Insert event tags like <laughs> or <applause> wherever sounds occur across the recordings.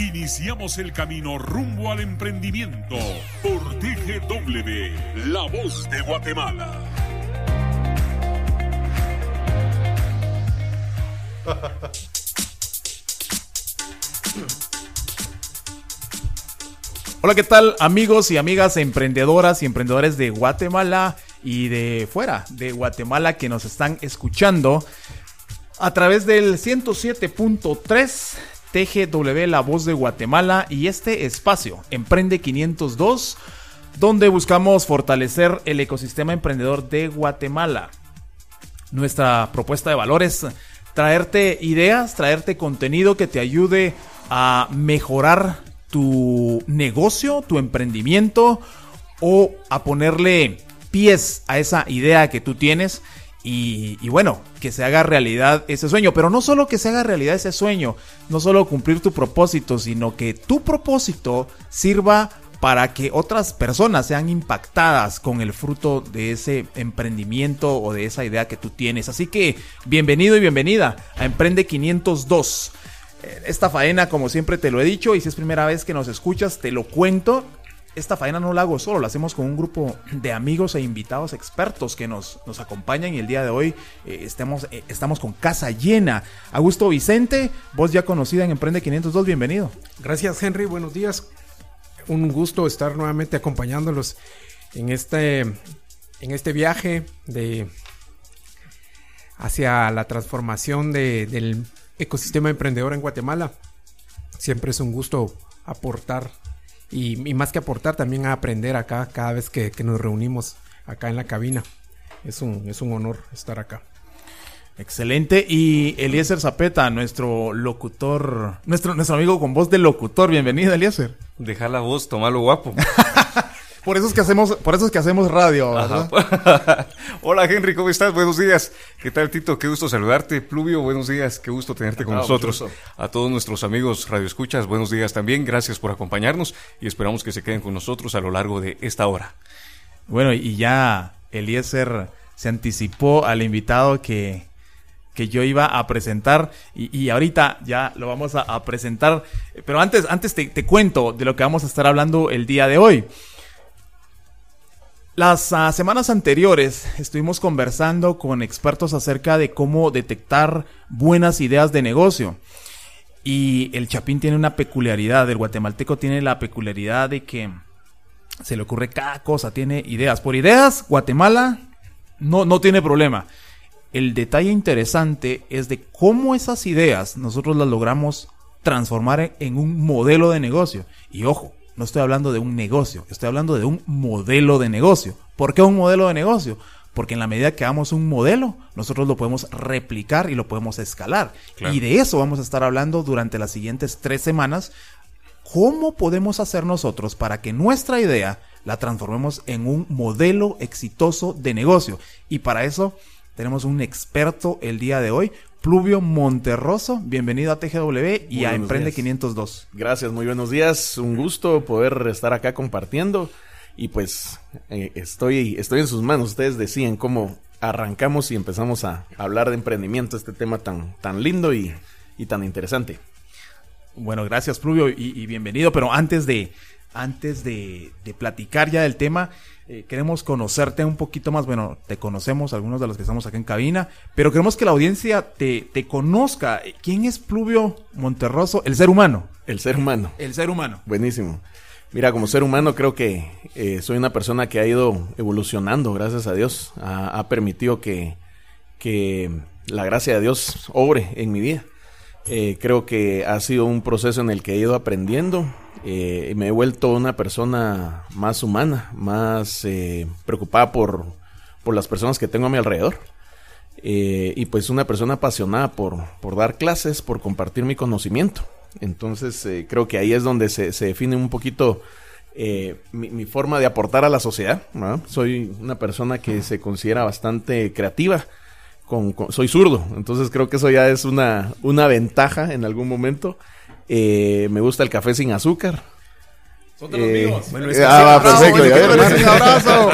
Iniciamos el camino rumbo al emprendimiento por TGW, La Voz de Guatemala. <laughs> Hola, ¿qué tal amigos y amigas emprendedoras y emprendedores de Guatemala y de fuera de Guatemala que nos están escuchando a través del 107.3 TGW La Voz de Guatemala y este espacio Emprende 502 donde buscamos fortalecer el ecosistema emprendedor de Guatemala. Nuestra propuesta de valores traerte ideas, traerte contenido que te ayude a mejorar tu negocio, tu emprendimiento o a ponerle pies a esa idea que tú tienes y, bueno, que se haga realidad ese sueño. Pero no solo que se haga realidad ese sueño, no solo cumplir tu propósito, sino que tu propósito sirva para que otras personas sean impactadas con el fruto de ese emprendimiento o de esa idea que tú tienes. Así que bienvenido y bienvenida a Emprende 502. Esta faena, como siempre te lo he dicho, y si es primera vez que nos escuchas, te lo cuento. Esta faena no la hago solo, la hacemos con un grupo de amigos e invitados expertos que nos, nos acompañan y el día de hoy eh, estamos, eh, estamos con casa llena. Augusto Vicente, voz ya conocida en Emprende 502, bienvenido. Gracias Henry, buenos días. Un gusto estar nuevamente acompañándolos en este, en este viaje de hacia la transformación de, del ecosistema emprendedor en Guatemala. Siempre es un gusto aportar y, y, más que aportar también a aprender acá cada vez que, que, nos reunimos acá en la cabina. Es un, es un honor estar acá. Excelente. Y Eliezer Zapeta, nuestro locutor, nuestro, nuestro amigo con voz de locutor. Bienvenido, Eliezer. Dejar la voz, tomarlo guapo. <laughs> Por eso es que hacemos, por eso es que hacemos radio, <laughs> Hola Henry, ¿cómo estás? Buenos días. ¿Qué tal Tito? Qué gusto saludarte. Pluvio, buenos días. Qué gusto tenerte con ah, nosotros. A todos nuestros amigos Radio Escuchas, buenos días también. Gracias por acompañarnos y esperamos que se queden con nosotros a lo largo de esta hora. Bueno, y ya Eliezer se anticipó al invitado que, que yo iba a presentar y, y ahorita ya lo vamos a, a, presentar. Pero antes, antes te, te cuento de lo que vamos a estar hablando el día de hoy. Las uh, semanas anteriores estuvimos conversando con expertos acerca de cómo detectar buenas ideas de negocio. Y el Chapín tiene una peculiaridad, el guatemalteco tiene la peculiaridad de que se le ocurre cada cosa, tiene ideas. Por ideas, Guatemala no, no tiene problema. El detalle interesante es de cómo esas ideas nosotros las logramos transformar en un modelo de negocio. Y ojo, no estoy hablando de un negocio, estoy hablando de un modelo de negocio. ¿Por qué un modelo de negocio? Porque en la medida que hagamos un modelo, nosotros lo podemos replicar y lo podemos escalar. Claro. Y de eso vamos a estar hablando durante las siguientes tres semanas. ¿Cómo podemos hacer nosotros para que nuestra idea la transformemos en un modelo exitoso de negocio? Y para eso tenemos un experto el día de hoy, Pluvio Monterroso, bienvenido a TGW y muy a Emprende días. 502. Gracias, muy buenos días. Un gusto poder estar acá compartiendo. Y pues eh, estoy, estoy en sus manos. Ustedes decían cómo arrancamos y empezamos a hablar de emprendimiento, este tema tan, tan lindo y, y tan interesante. Bueno, gracias, Pluvio, y, y bienvenido. Pero antes de, antes de, de platicar ya del tema, eh, queremos conocerte un poquito más. Bueno, te conocemos, algunos de los que estamos acá en cabina, pero queremos que la audiencia te, te conozca. ¿Quién es Pluvio Monterroso? El ser humano. El ser humano. El ser humano. Buenísimo. Mira, como ser humano creo que eh, soy una persona que ha ido evolucionando, gracias a Dios. Ha, ha permitido que, que la gracia de Dios obre en mi vida. Eh, creo que ha sido un proceso en el que he ido aprendiendo, eh, me he vuelto una persona más humana, más eh, preocupada por, por, las personas que tengo a mi alrededor. Eh, y pues una persona apasionada por, por, dar clases, por compartir mi conocimiento. Entonces eh, creo que ahí es donde se, se, define un poquito mi, forma de aportar a la sociedad. Soy una persona que se considera bastante creativa. Con, soy zurdo, entonces creo que eso ya es una, una ventaja en algún momento. Eh, me gusta el café sin azúcar. Son de los eh, míos. Bueno, ah, perfecto. abrazo.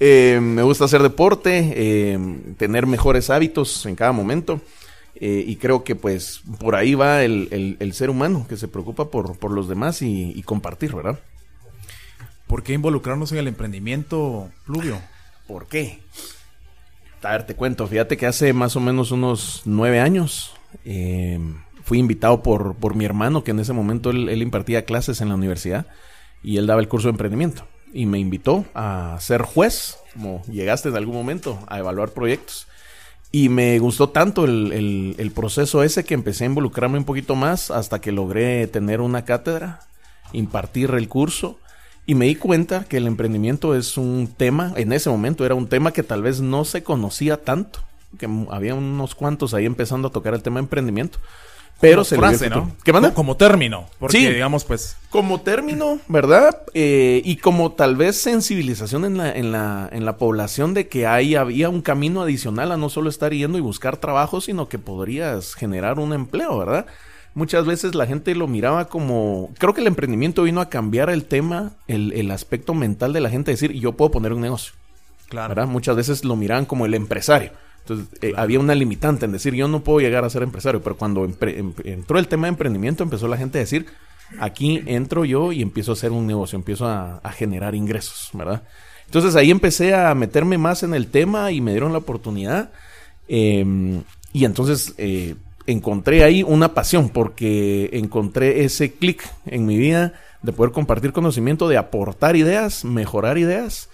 <laughs> me gusta hacer deporte, tener mejores hábitos en cada momento. Eh, y creo que pues por ahí va el, ser humano que se preocupa por, los demás y, compartir, ¿verdad? ¿Por qué involucrarnos en el emprendimiento, Pluvio? ¿Por qué? A ver, te cuento, fíjate que hace más o menos unos nueve años eh, fui invitado por, por mi hermano, que en ese momento él, impartía clases en la universidad y él daba el curso de emprendimiento. Y me invitó a ser juez, como llegaste en algún momento, a evaluar proyectos. Y me gustó tanto el, el, proceso ese que empecé a involucrarme un poquito más hasta que logré tener una cátedra, impartir el curso y me di cuenta que el emprendimiento es un tema, en ese momento era un tema que tal vez no se conocía tanto, que había unos cuantos ahí empezando a tocar el tema de emprendimiento. Pero se frase, ¿no? ¿Qué manda? Como, término. Porque, sí, digamos, pues. Como término, ¿verdad? Eh, y como tal vez sensibilización en la, en la, en la población de que ahí había un camino adicional a no solo estar yendo y buscar trabajo, sino que podrías generar un empleo, ¿verdad? Muchas veces la gente lo miraba como. Creo que el emprendimiento vino a cambiar el tema, el, el aspecto mental de la gente, decir, yo puedo poner un negocio. Claro. ¿verdad? Muchas veces lo miraban como el empresario. Entonces, eh, había una limitante en decir, yo no puedo llegar a ser empresario, pero cuando em, entró el tema de emprendimiento, empezó la gente a decir, aquí entro yo y empiezo a hacer un negocio, empiezo a, generar ingresos, ¿verdad? Entonces ahí empecé a meterme más en el tema y me dieron la oportunidad. Em, y entonces eh, encontré ahí una pasión porque encontré ese clic en mi vida de poder compartir conocimiento, de aportar ideas, mejorar ideas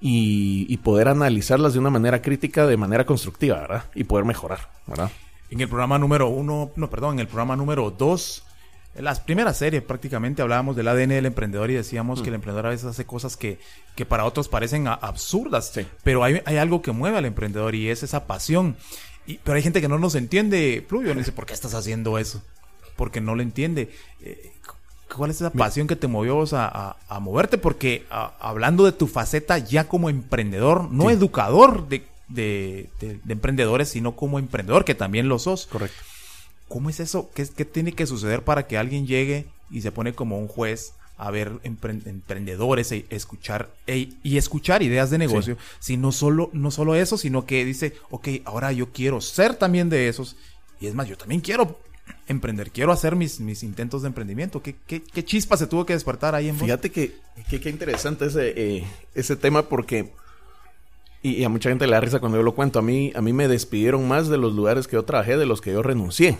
y, poder analizarlas de una manera crítica, de manera constructiva, ¿verdad? Y poder mejorar, ¿verdad? En el programa número uno, no, perdón, en el programa número dos, en las primeras series prácticamente hablábamos del ADN del emprendedor y decíamos que el mm. emprendedor a veces hace cosas que, que para otros parecen absurdas, pero hay, hay, algo que mueve al emprendedor y es esa pasión. Y, pero hay gente que no nos entiende, Pluvio, dice, ¿por qué estás haciendo eso? Porque no lo entiende. Eh, ¿Cuál es esa pasión que te movió a, moverte? Porque hablando de tu faceta ya como emprendedor, no educador de, emprendedores, sino como emprendedor, que también lo sos. Correcto. ¿Cómo es eso? ¿Qué, tiene que suceder para que alguien llegue y se pone como un juez a ver emprendedores e escuchar e, y escuchar ideas de negocio? Si no solo, no solo eso, sino que dice, ok, ahora yo quiero ser también de esos. Y es más, yo también quiero emprender, quiero hacer mis, mis intentos de emprendimiento. ¿Qué, ¿Qué, qué, chispa se tuvo que despertar ahí en vos? Fíjate que qué interesante ese, eh, ese tema porque, y, a mucha gente le da risa cuando yo lo cuento, a mí, a mí me despidieron más de los lugares que yo trabajé de los que yo renuncié.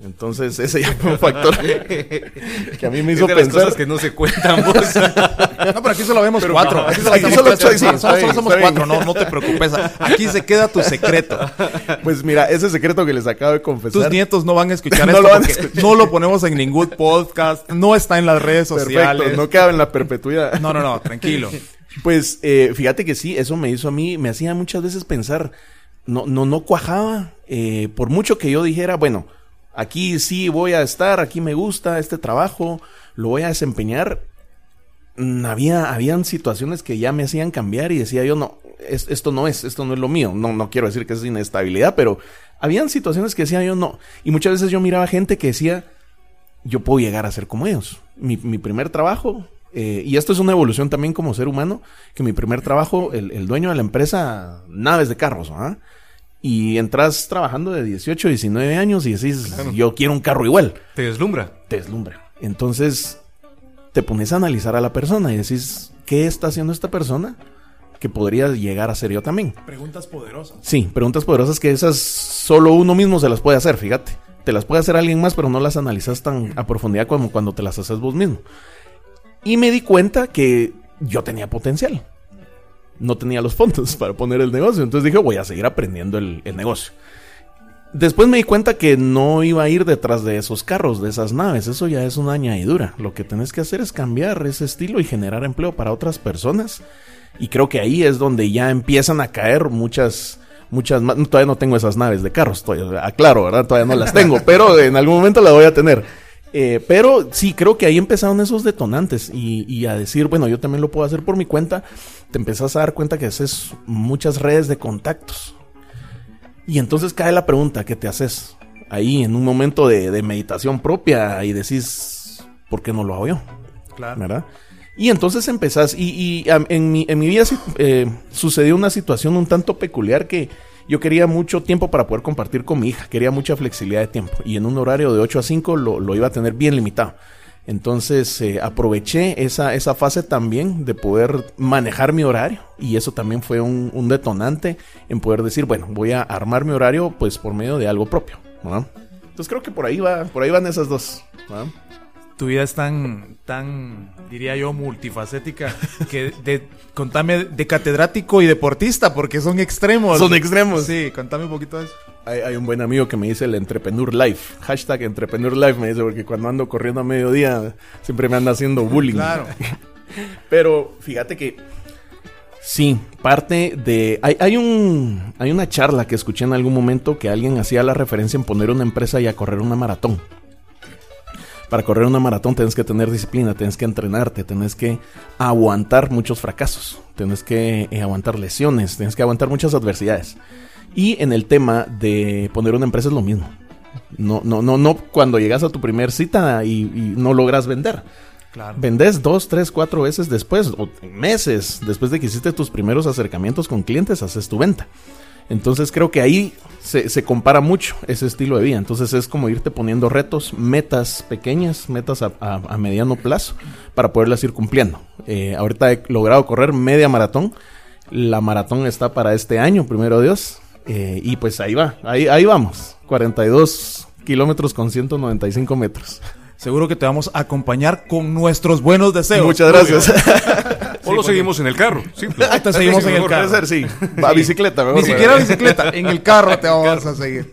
Entonces, ese ya fue un factor <laughs> que a mí me hizo pensar. que no se cuentan vos. no, pero aquí solo vemos cuatro. Aquí solo, somos cuatro, no, no te preocupes. Aquí se queda tu secreto. Pues mira, ese secreto que les acabo de confesar. Tus nietos no van a escuchar <laughs> no esto lo no lo ponemos en ningún podcast, no está en las redes sociales. Perfecto, no queda en la perpetuidad. No, no, no, tranquilo. Pues eh, fíjate que sí, eso me hizo a mí, me hacía muchas veces pensar, no, no, no cuajaba. Eh, por mucho que yo dijera, bueno, aquí sí voy a estar, aquí me gusta este trabajo, lo voy a desempeñar. Mm, había, habían situaciones que ya me hacían cambiar y decía yo, no, esto no es, esto no es lo mío. No, no quiero decir que es inestabilidad, pero habían situaciones que decía yo, no. Y muchas veces yo miraba gente que decía, yo puedo llegar a ser como ellos. Mi, primer trabajo, eh, y esto es una evolución también como ser humano, que mi primer trabajo, el, dueño de la empresa, naves de carros, ¿ah? Y entras trabajando de 18, 19 años y decís, yo quiero un carro igual. Te deslumbra. Te deslumbra. Entonces, te pones a analizar a la persona y decís, ¿qué está haciendo esta persona? Que podría llegar a ser yo también. Preguntas poderosas. Sí, preguntas poderosas que esas solo uno mismo se las puede hacer, fíjate. Te las puede hacer alguien más, pero no las analizas tan a profundidad como cuando te las haces vos mismo. Y me di cuenta que yo tenía potencial no tenía los fondos <laughs> para poner el negocio. Entonces dije, voy a seguir aprendiendo el, negocio. Después me di cuenta que no iba a ir detrás de esos carros, de esas naves. Eso ya es una añadidura. Lo que tenés que hacer es cambiar ese estilo y generar empleo para otras personas. Y creo que ahí es donde ya empiezan a caer muchas, muchas más. Todavía no tengo esas naves de carros, todavía, aclaro, ¿verdad? Todavía no las tengo, <laughs> pero en algún momento las voy a tener. Eh, pero sí, creo que ahí empezaron esos detonantes y, y, a decir, bueno, yo también lo puedo hacer por mi cuenta. Te empezás a dar cuenta que haces muchas redes de contactos. Y entonces cae la pregunta, ¿qué te haces? Ahí en un momento de, de meditación propia y decís, ¿por qué no lo hago yo? Claro. ¿Verdad? Y entonces empezás, y, y en, mi, en mi vida eh, sucedió una situación un tanto peculiar que yo quería mucho tiempo para poder compartir con mi hija, quería mucha flexibilidad de tiempo y en un horario de 8 a 5 lo, lo iba a tener bien limitado. Entonces eh, aproveché esa, esa fase también de poder manejar mi horario y eso también fue un, detonante en poder decir, bueno, voy a armar mi horario pues por medio de algo propio. Entonces creo que por ahí va, por ahí van esas dos. Tu vida es tan, tan, diría yo, multifacética, que de, contame de catedrático y deportista, porque son extremos. Son extremos. Sí, contame un poquito de eso. Hay, hay, un buen amigo que me dice el Entrepreneur Life. Hashtag Entrepreneur Life me dice, porque cuando ando corriendo a mediodía siempre me anda haciendo bullying. Claro. <laughs> Pero fíjate que sí, parte de... Hay, hay, un, hay una charla que escuché en algún momento que alguien hacía la referencia en poner una empresa y a correr una maratón para correr una maratón tienes que tener disciplina, tienes que entrenarte, tienes que aguantar muchos fracasos, tienes que eh, aguantar lesiones, tienes que aguantar muchas adversidades. Y en el tema de poner una empresa es lo mismo. No, no, no, no cuando llegas a tu primer cita y, y no logras vender. Claro. Vendes dos, tres, cuatro veces después, o meses después de que hiciste tus primeros acercamientos con clientes, haces tu venta. Entonces creo que ahí se, compara mucho ese estilo de vida. Entonces es como irte poniendo retos, metas pequeñas, metas a mediano plazo para poderlas ir cumpliendo. Eh, ahorita he logrado correr media maratón. La maratón está para este año, primero Dios. Eh, y pues ahí va, ahí, ahí vamos. 42 kilómetros con 195 metros. Seguro que te vamos a acompañar con nuestros buenos deseos. Muchas gracias. <laughs> O lo seguimos en el carro. Simple. Ah, te seguimos en el carro. Ser, sí. Va a bicicleta, mejor. Ni siquiera bicicleta, en el carro te <laughs> vamos a seguir.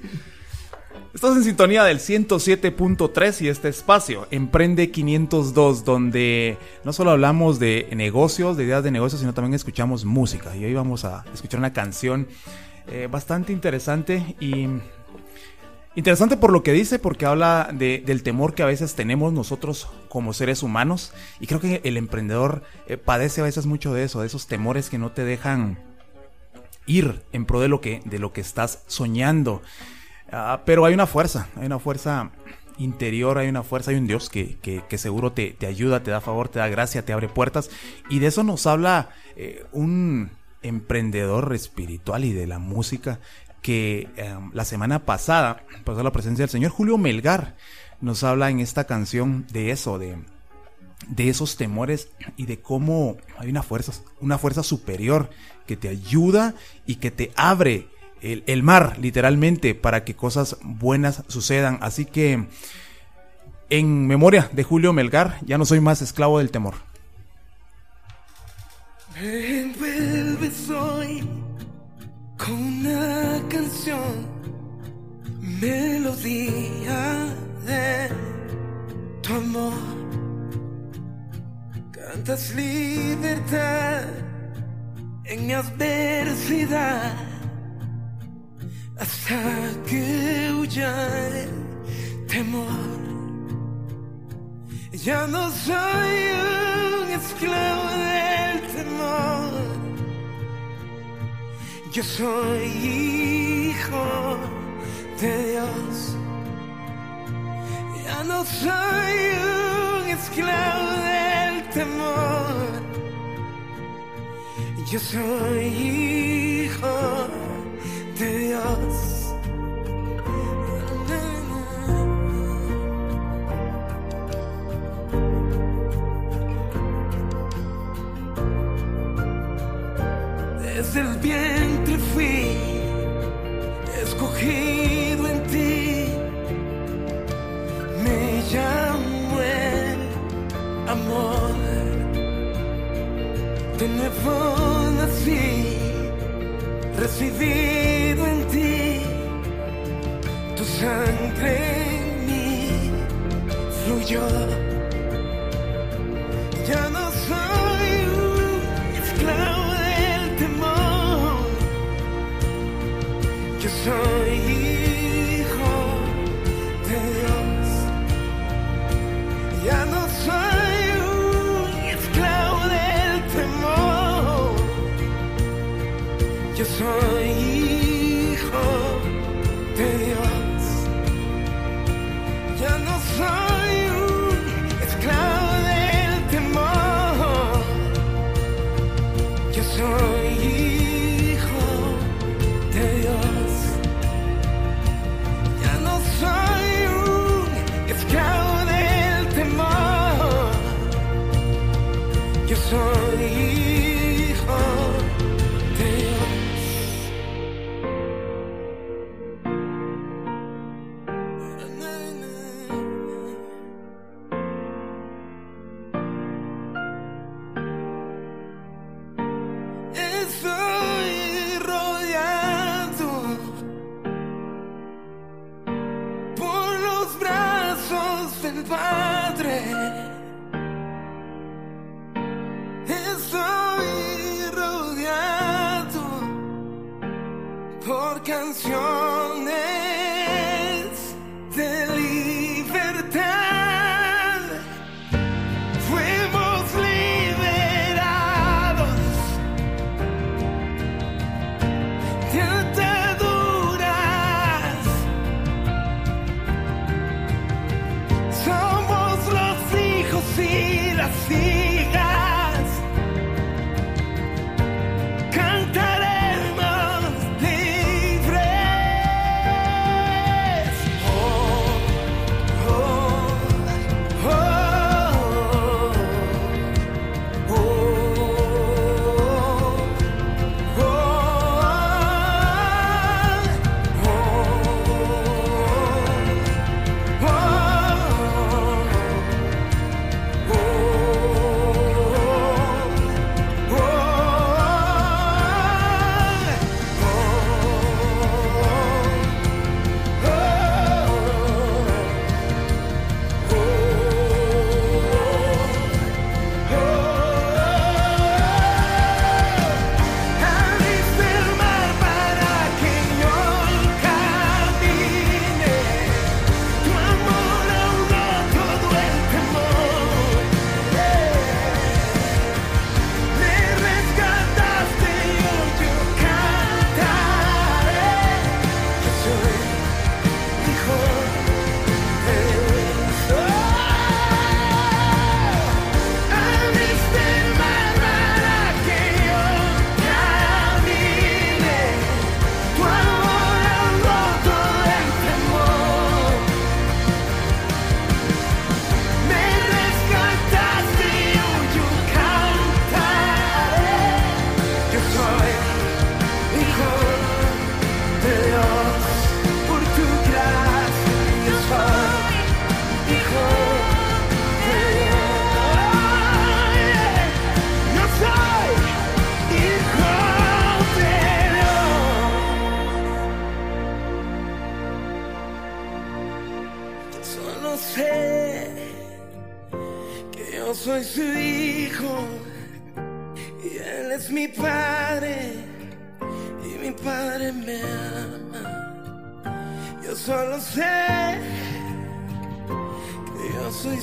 Estás en sintonía del 107.3 y este espacio, Emprende 502, donde no solo hablamos de negocios, de ideas de negocios, sino también escuchamos música. Y hoy vamos a escuchar una canción eh, bastante interesante y Interesante por lo que dice, porque habla de, del temor que a veces tenemos nosotros como seres humanos. Y creo que el emprendedor eh, padece a veces mucho de eso, de esos temores que no te dejan ir en pro de lo que, de lo que estás soñando. Uh, pero hay una fuerza, hay una fuerza interior, hay una fuerza, hay un Dios que, que, que seguro te, te, ayuda, te da favor, te da gracia, te abre puertas. Y de eso nos habla eh, un emprendedor espiritual y de la música que eh, la semana pasada pasó la presencia del señor Julio Melgar. Nos habla en esta canción de eso, de, de esos temores y de cómo hay una fuerza, una fuerza superior que te ayuda y que te abre el, el mar, literalmente, para que cosas buenas sucedan. Así que, en memoria de Julio Melgar, ya no soy más esclavo del temor. Con una canción, melodía de tu amor. Cantas libertad en mi adversidad hasta que huya el temor. Ya no soy un esclavo del temor. Yo soy hijo de Dios. Ya no soy un esclavo del temor. Yo soy hijo de Dios. Desde el Nuevo nací, recibido en ti. Tu sangre en mí fluyó. Ya no soy un esclavo del temor. Yo soy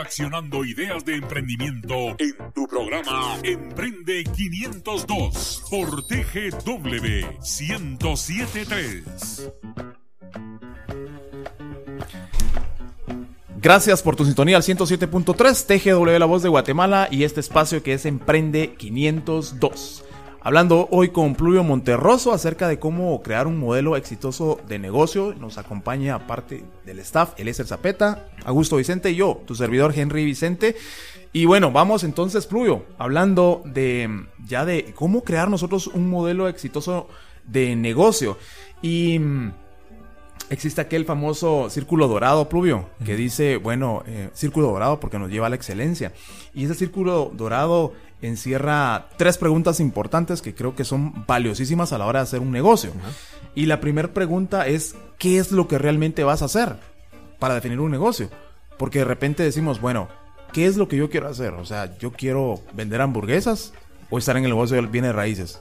Accionando ideas de emprendimiento en tu programa Emprende 502 por TGW 1073. Gracias por tu sintonía al 107.3 TGW La Voz de Guatemala y este espacio que es Emprende 502. Hablando hoy con Pluvio Monterroso acerca de cómo crear un modelo exitoso de negocio. Nos acompaña aparte del staff, Eliezer Zapeta, Augusto Vicente y yo, tu servidor Henry Vicente. Y bueno, vamos entonces, Pluvio, hablando de ya de cómo crear nosotros un modelo exitoso de negocio. Y mm, existe aquel famoso círculo dorado, Pluvio, que dice, bueno, eh, círculo dorado porque nos lleva a la excelencia. Y ese círculo dorado encierra tres preguntas importantes que creo que son valiosísimas a la hora de hacer un negocio. Y la primera pregunta es, ¿qué es lo que realmente vas a hacer para definir un negocio? Porque de repente decimos, bueno, ¿qué es lo que yo quiero hacer? O sea, yo quiero vender hamburguesas o estar en el negocio del bienes raíces.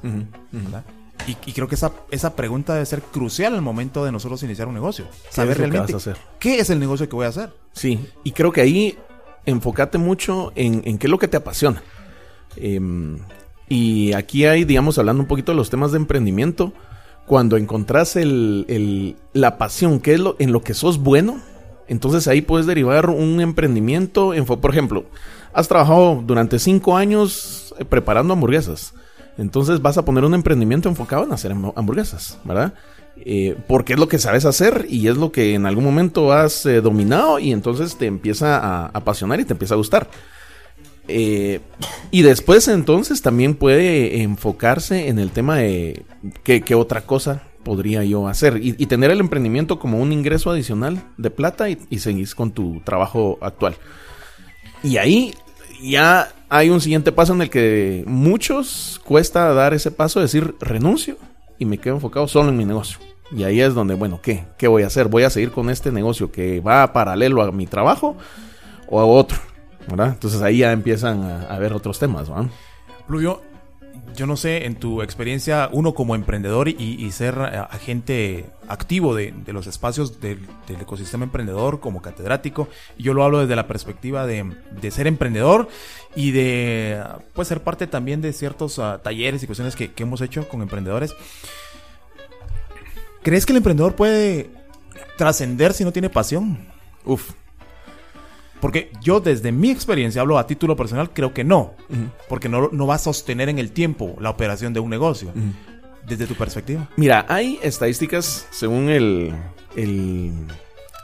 Y, y creo que esa, esa pregunta debe ser crucial al momento de nosotros iniciar un negocio. Saber realmente hacer? qué es el negocio que voy a hacer. Sí, y creo que ahí enfócate mucho en, en qué es lo que te apasiona. Em, y aquí hay, digamos, hablando un poquito de los temas de emprendimiento, cuando encontrás el, la pasión, que es lo, en lo que sos bueno, entonces ahí puedes derivar un emprendimiento. En, por ejemplo, has trabajado durante cinco años eh, preparando hamburguesas. Entonces vas a poner un emprendimiento enfocado en hacer ham- hamburguesas, ¿verdad? Eh, porque es lo que sabes hacer y es lo que en algún momento has eh, dominado y entonces te empieza a apasionar y te empieza a gustar. Eh, y después entonces también puede enfocarse en el tema de qué, otra cosa podría yo hacer y, y tener el emprendimiento como un ingreso adicional de plata y, y seguís con tu trabajo actual. Y ahí ya hay un siguiente paso en el que muchos cuesta dar ese paso, decir renuncio y me quedo enfocado solo en mi negocio. Y ahí es donde, bueno, ¿qué? ¿Qué voy a hacer? ¿Voy a seguir con este negocio que va paralelo a mi trabajo o a otro? ¿Verdad? Entonces ahí ya empiezan a, a ver otros temas, ¿verdad? Pluvio, yo no sé, en tu experiencia, uno como emprendedor y, y ser eh, agente activo de, de los espacios del, del ecosistema emprendedor como catedrático, yo lo hablo desde la perspectiva de, de ser emprendedor y de pues, ser parte también de ciertos ah, talleres y cuestiones que, que hemos hecho con emprendedores. ¿Crees que el emprendedor puede trascender si no tiene pasión? Uf. Porque yo desde mi experiencia, hablo a título personal, creo que no. Porque no, no va a sostener en el tiempo la operación de un negocio. Desde tu perspectiva. Mira, hay estadísticas según el, el,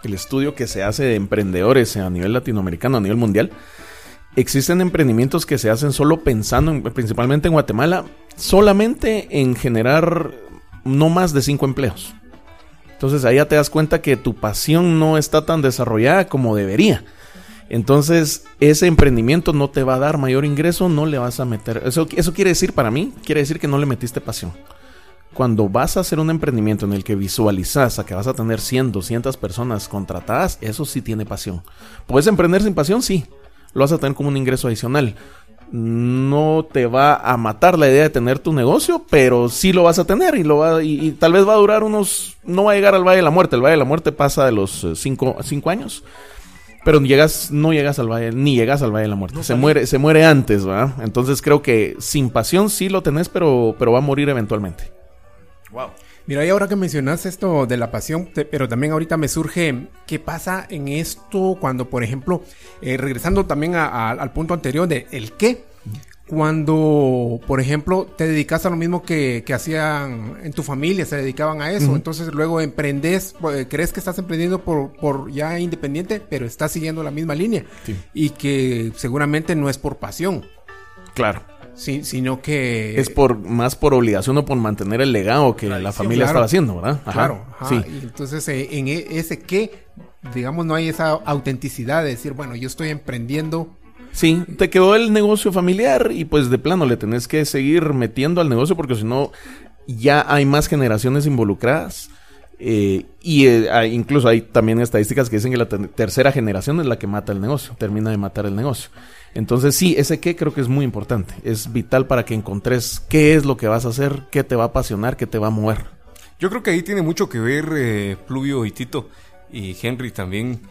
el estudio que se hace de emprendedores a nivel latinoamericano, a nivel mundial. Existen emprendimientos que se hacen solo pensando, en- principalmente en Guatemala, solamente en generar no más de cinco empleos. Entonces ahí ya te das cuenta que tu pasión no está tan desarrollada como debería. Entonces, ese emprendimiento no te va a dar mayor ingreso, no le vas a meter. Eso, eso quiere decir para mí, quiere decir que no le metiste pasión. Cuando vas a hacer un emprendimiento en el que visualizas a que vas a tener 100, 200 personas contratadas, eso sí tiene pasión. ¿Puedes emprender sin pasión? Sí. Lo vas a tener como un ingreso adicional. No te va a matar la idea de tener tu negocio, pero sí lo vas a tener y, lo va, y, y tal vez va a durar unos... No va a llegar al Valle de la Muerte. El Valle de la Muerte pasa de los 5 años. Pero llegas, no llegas al valle, ni llegas al valle de la muerte. se muere, se muere antes, ¿verdad? Entonces creo que sin pasión sí lo tenés, pero, pero va a morir eventualmente. Wow. Mira, y ahora que mencionas esto de la pasión, te- pero también ahorita me surge qué pasa en esto cuando, por ejemplo, eh, regresando también a- a- al punto anterior de el qué, cuando, por ejemplo, te dedicas a lo mismo que, que hacían en tu familia, se dedicaban a eso, entonces luego emprendes, eh, crees que estás emprendiendo por, por ya independiente, pero estás siguiendo la misma línea Sí. y que seguramente no es por pasión, Claro. sí, sino que Es por más por obligación o por mantener el legado que la familia claro. estaba haciendo, ¿verdad? Ajá. Claro, ajá, Sí. y entonces eh, en e- ese qué, digamos, no hay esa autenticidad de decir, bueno, yo estoy emprendiendo. Sí, te quedó el negocio familiar y pues de plano le tenés que seguir metiendo al negocio porque si no ya hay más generaciones involucradas. eh, y eh, incluso hay también estadísticas que dicen que la ter- tercera generación es la que mata el negocio, termina de matar el negocio. Entonces sí, ese qué creo que es muy importante. Es vital para que encontres qué es lo que vas a hacer, qué te va a apasionar, qué te va a mover. Yo creo que ahí tiene mucho que ver eh, Pluvio y Tito y Henry también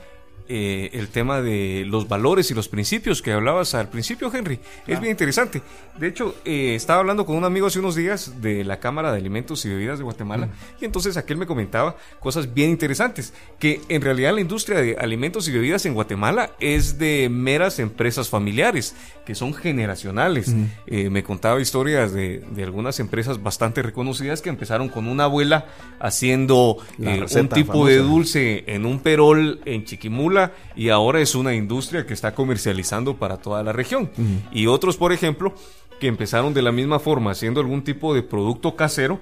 eh, el tema de los valores y los principios que hablabas al principio, Henry. Es bien interesante. De hecho, eh, estaba hablando con un amigo hace unos días de la Cámara de Alimentos y Bebidas de Guatemala y entonces aquel me comentaba cosas bien interesantes, que en realidad la industria de alimentos y bebidas en Guatemala es de meras empresas familiares, que son generacionales. Eh, me contaba historias de, de algunas empresas bastante reconocidas que empezaron con una abuela haciendo eh, un tipo de dulce en un perol en Chiquimula y ahora es una industria que está comercializando para toda la región. Y otros, por ejemplo, que empezaron de la misma forma haciendo algún tipo de producto casero,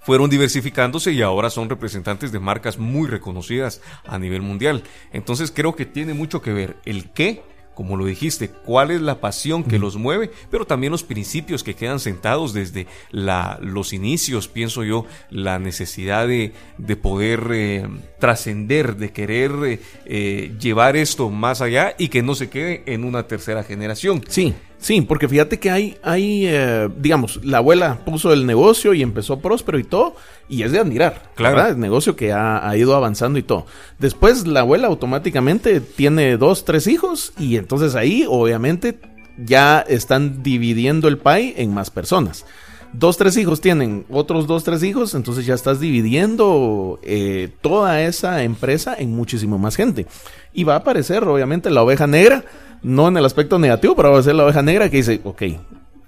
fueron diversificándose y ahora son representantes de marcas muy reconocidas a nivel mundial. Entonces creo que tiene mucho que ver el qué, como lo dijiste, cuál es la pasión que los mueve, pero también los principios que quedan sentados desde la, los inicios, pienso yo, la necesidad de, de poder eh, trascender, de querer eh, eh, llevar esto más allá y que no se quede en una tercera generación. Sí, sí, porque fíjate que hay, hay eh, digamos, la abuela puso el negocio y empezó próspero y todo, y es de admirar. Claro. ¿verdad? El negocio que ha, ha ido avanzando y todo. Después la abuela automáticamente tiene dos, tres hijos, y entonces ahí, obviamente, ya están dividiendo el pay en más personas. Dos, tres hijos tienen otros dos, tres hijos, entonces ya estás dividiendo eh, toda esa empresa en muchísimo más gente. Y va a aparecer, obviamente, la oveja negra, no en el aspecto negativo, pero va a ser la oveja negra que dice, ok,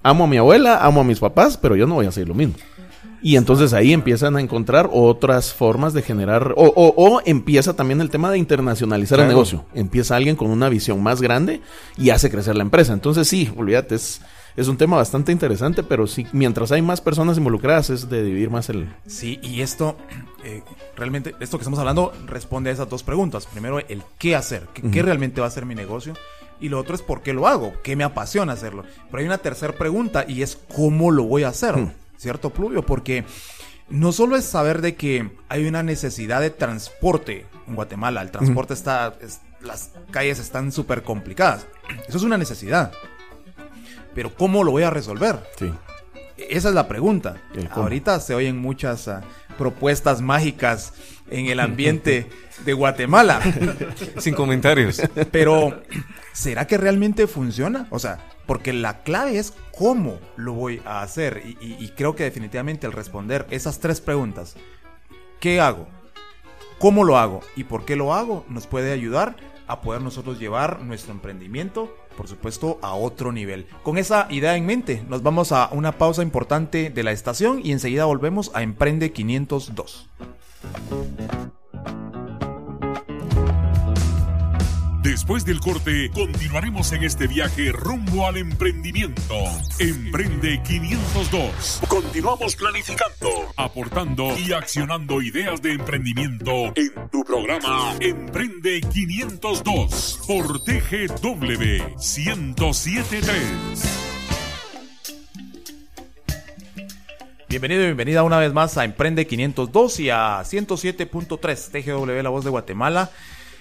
amo a mi abuela, amo a mis papás, pero yo no voy a hacer lo mismo. Y entonces ahí empiezan a encontrar otras formas de generar, o, o- o empieza también el tema de internacionalizar el negocio. Empieza alguien con una visión más grande y hace crecer la empresa. Entonces sí, olvídate, es, es un tema bastante interesante, pero sí, mientras hay más personas involucradas es de dividir más el... Sí, y esto, eh, realmente, esto que estamos hablando responde a esas dos preguntas. Primero, el qué hacer, qué, qué realmente va a ser mi negocio. Y lo otro es por qué lo hago, qué me apasiona hacerlo. Pero hay una tercera pregunta y es cómo lo voy a hacer, ¿cierto, Pluvio? Porque no solo es saber de que hay una necesidad de transporte en Guatemala. El transporte está, es- las calles están súper complicadas. Eso es una necesidad. Pero ¿cómo lo voy a resolver? Sí. Esa es la pregunta. Ahorita se oyen muchas ah, propuestas mágicas en el ambiente de Guatemala. <laughs> Sin comentarios. Pero, ¿será que realmente funciona? O sea, porque la clave es cómo lo voy a hacer. Y, y- y creo que definitivamente al responder esas tres preguntas, ¿qué hago? ¿Cómo lo hago? ¿Y por qué lo hago? Nos puede ayudar a poder nosotros llevar nuestro emprendimiento, por supuesto, a otro nivel. Con esa idea en mente, nos vamos a una pausa importante de la estación y enseguida volvemos a Emprende 502. Después del corte, continuaremos en este viaje rumbo al emprendimiento. Emprende 502. Continuamos planificando, aportando y accionando ideas de emprendimiento en tu programa Emprende 502 por TGW 1073. Bienvenido y bienvenida una vez más a Emprende 502 y a 107.3 TGW La Voz de Guatemala.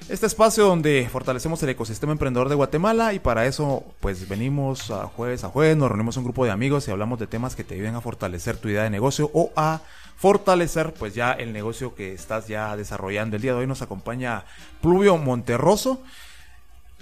Este espacio donde fortalecemos el ecosistema emprendedor de Guatemala y para eso pues venimos jueves a jueves, nos reunimos un grupo de amigos y hablamos de temas que te ayuden a fortalecer tu idea de negocio o a fortalecer pues ya el negocio que estás ya desarrollando. El día de hoy nos acompaña Pluvio Monterroso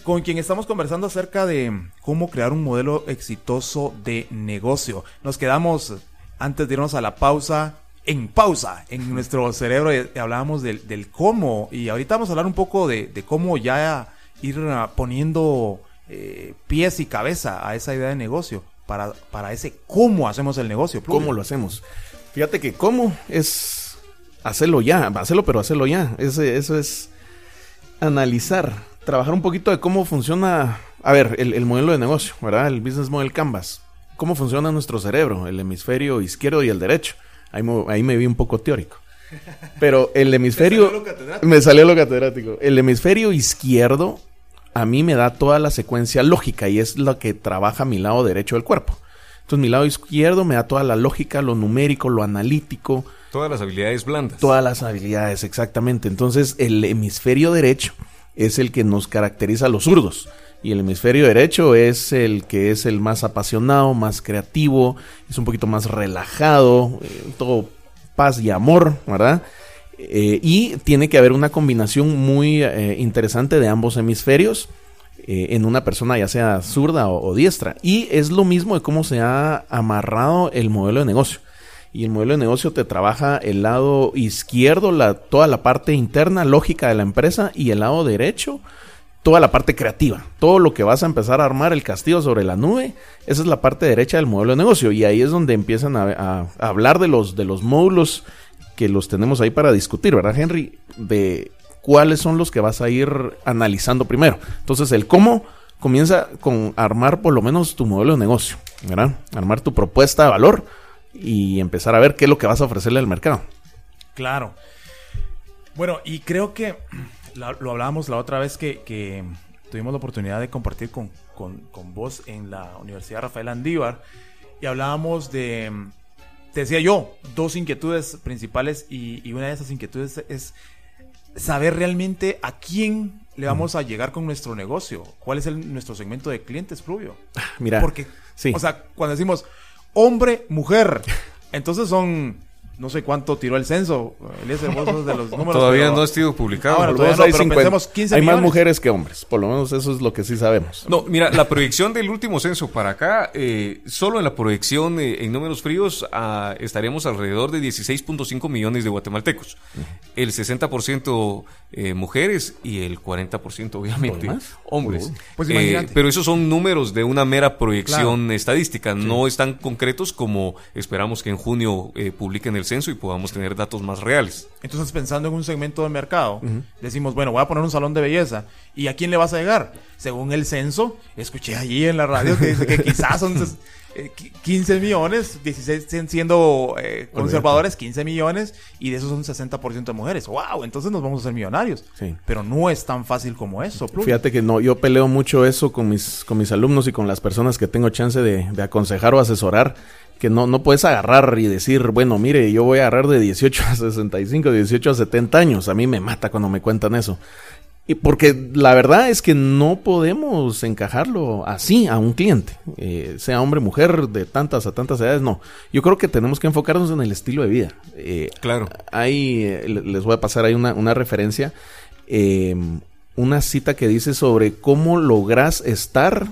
con quien estamos conversando acerca de cómo crear un modelo exitoso de negocio. Nos quedamos antes de irnos a la pausa, en pausa, en <laughs> nuestro cerebro, y hablábamos del, del cómo, y ahorita vamos a hablar un poco de, de cómo ya ir ah, poniendo eh, pies y cabeza a esa idea de negocio, para, para ese cómo hacemos el negocio. ¿Cómo lo hacemos? Fíjate que cómo es hacerlo ya, hacerlo pero hacerlo ya. Ese- eso es analizar, trabajar un poquito de cómo funciona, a ver, el, el modelo de negocio, ¿verdad? El business model canvas. Cómo funciona nuestro cerebro, el hemisferio izquierdo y el derecho. Ahí, me vi un poco teórico. Pero el <laughs> hemisferio... Me salió lo catedrático. El hemisferio izquierdo a mí me da toda la secuencia lógica y es lo que trabaja mi lado derecho del cuerpo. Entonces mi lado izquierdo me da toda la lógica, lo numérico, lo analítico, Todas las habilidades blandas. todas las habilidades, exactamente. Entonces el hemisferio derecho es el que nos caracteriza a los zurdos. Y el hemisferio derecho es el que es el más apasionado, más creativo, es un poquito más relajado, eh, todo paz y amor, ¿verdad? Eh, y tiene que haber una combinación muy eh, interesante de ambos hemisferios en una persona ya sea zurda o, o diestra. Y es lo mismo de cómo se ha amarrado el modelo de negocio. Y el modelo de negocio te trabaja el lado izquierdo, la, toda la parte interna, lógica de la empresa, y el lado derecho, toda la parte creativa. Todo lo que vas a empezar a armar el castillo sobre la nube, esa es la parte derecha del modelo de negocio. Y ahí es donde empiezan a, hablar de los, de los módulos que los tenemos ahí para discutir, ¿verdad, Henry? De cuáles son los que vas a ir analizando primero. Entonces, el cómo comienza con armar por lo menos tu modelo de negocio, ¿verdad? Armar tu propuesta de valor y empezar a ver qué es lo que vas a ofrecerle al mercado. Claro. Bueno, y creo que la- lo hablábamos la otra vez que, que tuvimos la oportunidad de compartir con, con- con vos en la Universidad Rafael Andívar y hablábamos de, te decía yo, dos inquietudes principales y, y una de esas inquietudes es saber realmente a quién le vamos a llegar con nuestro negocio, cuál es el, nuestro segmento de clientes, Fluvio. <laughs> Mira, Porque, sí. o sea, cuando decimos hombre, mujer, <laughs> entonces son, no sé cuánto tiró el censo. Eliezer, vos sos de los <laughs> números. Todavía pero- no ha sido publicado. Ah, bueno, Por lo menos todavía no, hay pero 50. pensemos 15 hay más mujeres que hombres, por lo menos eso es lo que sí sabemos. No, mira, la proyección del último censo para acá, eh, solo en la proyección eh, en números fríos ah, estaríamos alrededor de 16.5 millones de guatemaltecos. El 60% eh, mujeres y el 40% obviamente hombres. Pues Eh, imagínate. pero esos son números de una mera proyección estadística, no están concretos como esperamos que en junio eh, publiquen el censo y podamos tener datos más reales. Entonces, pensando en un segmento de mercado, decimos, bueno, voy a poner un salón de belleza. ¿Y a quién le vas a llegar? Según el censo, escuché allí en la radio que dice que <laughs> quizás son ses- eh, qui- 15 millones, 16 sen- siendo eh, conservadores, 15 millones, y de esos son 60% de mujeres. ¡Wow! Entonces nos vamos a hacer millonarios. Sí. Pero no es tan fácil como eso. Fíjate que no, yo peleo mucho eso con mis, con mis alumnos y con las personas que tengo chance de, de aconsejar o asesorar, que no, no puedes agarrar y decir, bueno, mire, yo voy a agarrar de 18 a 65, de 18 a 70 años. A mí me mata cuando me cuentan eso. Y porque la verdad es que no podemos encajarlo así a un cliente, eh, sea hombre, mujer, de tantas a tantas edades, no. Yo creo que tenemos que enfocarnos en el estilo de vida. Eh, Claro. hay, eh, le- les voy a pasar ahí una, una referencia, eh, una cita que dice sobre cómo logras estar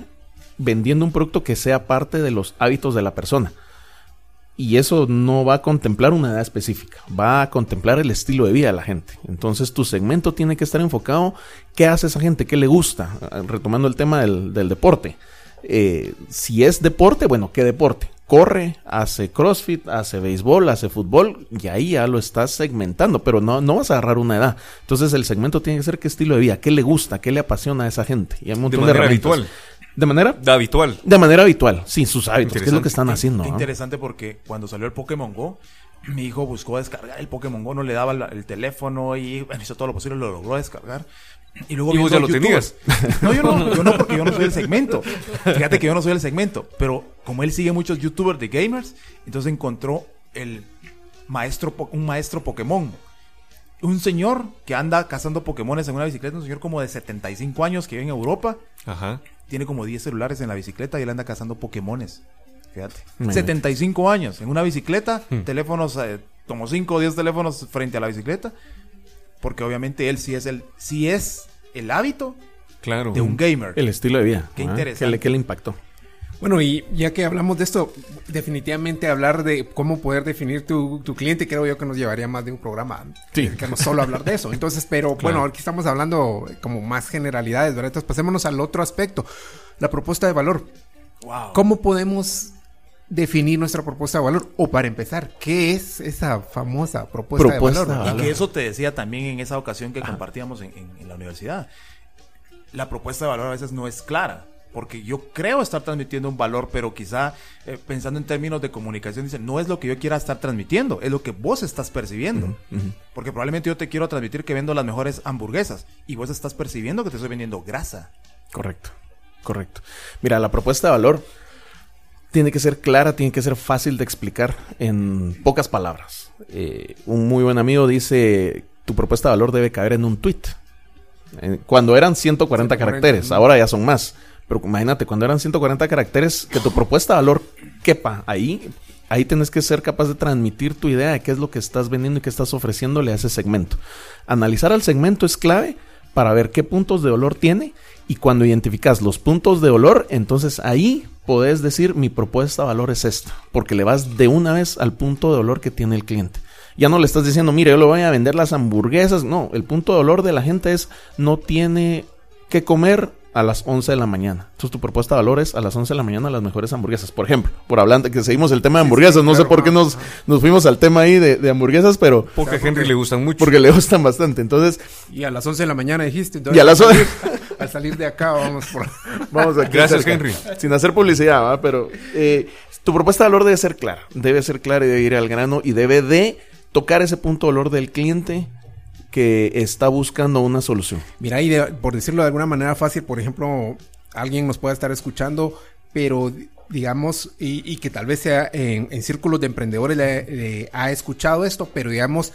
vendiendo un producto que sea parte de los hábitos de la persona. Y eso no va a contemplar una edad específica, va a contemplar el estilo de vida de la gente. Entonces tu segmento tiene que estar enfocado, ¿qué hace esa gente? ¿Qué le gusta? Ah, Retomando el tema del, del deporte. Eh, si es deporte, bueno, ¿qué deporte? Corre, hace CrossFit, hace béisbol, hace fútbol, y ahí ya lo estás segmentando, pero no, no vas a agarrar una edad. Entonces el segmento tiene que ser qué estilo de vida, qué le gusta, qué le apasiona a esa gente. Y hay un De montón manera herramientas. habitual. ¿De manera? De habitual. De manera habitual, sí, sus hábitos, qué es lo que Interesante. están haciendo. Qué ¿no? interesante porque cuando salió el Pokémon Go, mi hijo buscó descargar el Pokémon Go, no le daba la- el teléfono y bueno, hizo todo lo posible, lo logró descargar. Y luego ¿Y vos ya lo tenías? No, yo no, <laughs> yo no, porque yo no soy el segmento. Fíjate que yo no soy el segmento, pero como él sigue muchos youtubers de gamers, entonces encontró el maestro, un maestro Pokémon. Un señor que anda cazando Pokémones en una bicicleta, un señor como de 75 años que vive en Europa, Ajá. Tiene como 10 celulares en la bicicleta y él anda cazando Pokémones. Fíjate. Imagínate. 75 años en una bicicleta, teléfonos, eh, como 5 o 10 teléfonos frente a la bicicleta. Porque obviamente él sí es el, sí es el hábito Claro. de un gamer. El estilo de vida. Qué ¿ah? interesante. ¿Qué le, qué le impactó? Bueno, y ya que hablamos de esto, definitivamente hablar de cómo poder definir tu, tu cliente, creo yo que nos llevaría más de un programa. Sí. Que no solo hablar de eso. Entonces, pero <laughs> bueno, aquí estamos hablando como más generalidades, ¿verdad? Entonces, pasémonos al otro aspecto. La propuesta de valor. Wow. ¿Cómo podemos definir nuestra propuesta de valor? O para empezar, ¿qué es esa famosa propuesta, Propuesta de valor? de Y verdad? que eso te decía también en esa ocasión que compartíamos en, en- en la universidad. La propuesta de valor a veces no es clara. Porque yo creo estar transmitiendo un valor, pero quizá eh, pensando en términos de comunicación, dice, no es lo que yo quiera estar transmitiendo, es lo que vos estás percibiendo. Porque probablemente yo te quiero transmitir que vendo las mejores hamburguesas y vos estás percibiendo que te estoy vendiendo grasa. Correcto, correcto. Mira, la propuesta de valor tiene que ser clara, tiene que ser fácil de explicar en pocas palabras. Eh, un muy buen amigo dice, tu propuesta de valor debe caber en un tweet. Eh, cuando eran 140 caracteres, ahora ya son más. Pero imagínate, cuando eran 140 caracteres, que tu propuesta de valor quepa ahí, ahí tenés que ser capaz de transmitir tu idea de qué es lo que estás vendiendo y qué estás ofreciéndole a ese segmento. Analizar al segmento es clave para ver qué puntos de dolor tiene y cuando identificas los puntos de dolor, entonces ahí podés decir mi propuesta de valor es esta, porque le vas de una vez al punto de dolor que tiene el cliente. Ya no le estás diciendo, mire, yo le voy a vender las hamburguesas. No, el punto de dolor de la gente es no tiene que comer a las 11 de la mañana. Entonces tu propuesta de valor es a las 11 de la mañana las mejores hamburguesas. Por ejemplo, por hablando que seguimos el tema de hamburguesas. no sé por qué nos, nos fuimos al tema ahí de, de hamburguesas, pero... Porque a Henry le gustan mucho. Porque le gustan bastante. Entonces... Y a las 11 de la mañana dijiste. y a las 11... Al salir de acá vamos por... <laughs> Vamos aquí Gracias, cerca. Henry. Sin hacer publicidad, ¿va? Pero eh, tu propuesta de valor debe ser clara. Debe ser clara y debe ir al grano y debe de tocar ese punto de dolor del cliente que está buscando una solución. Mira, y de- por decirlo de alguna manera fácil, por ejemplo, alguien nos puede estar escuchando, pero digamos, y, y que tal vez sea en, en círculos de emprendedores le- le ha escuchado esto, pero digamos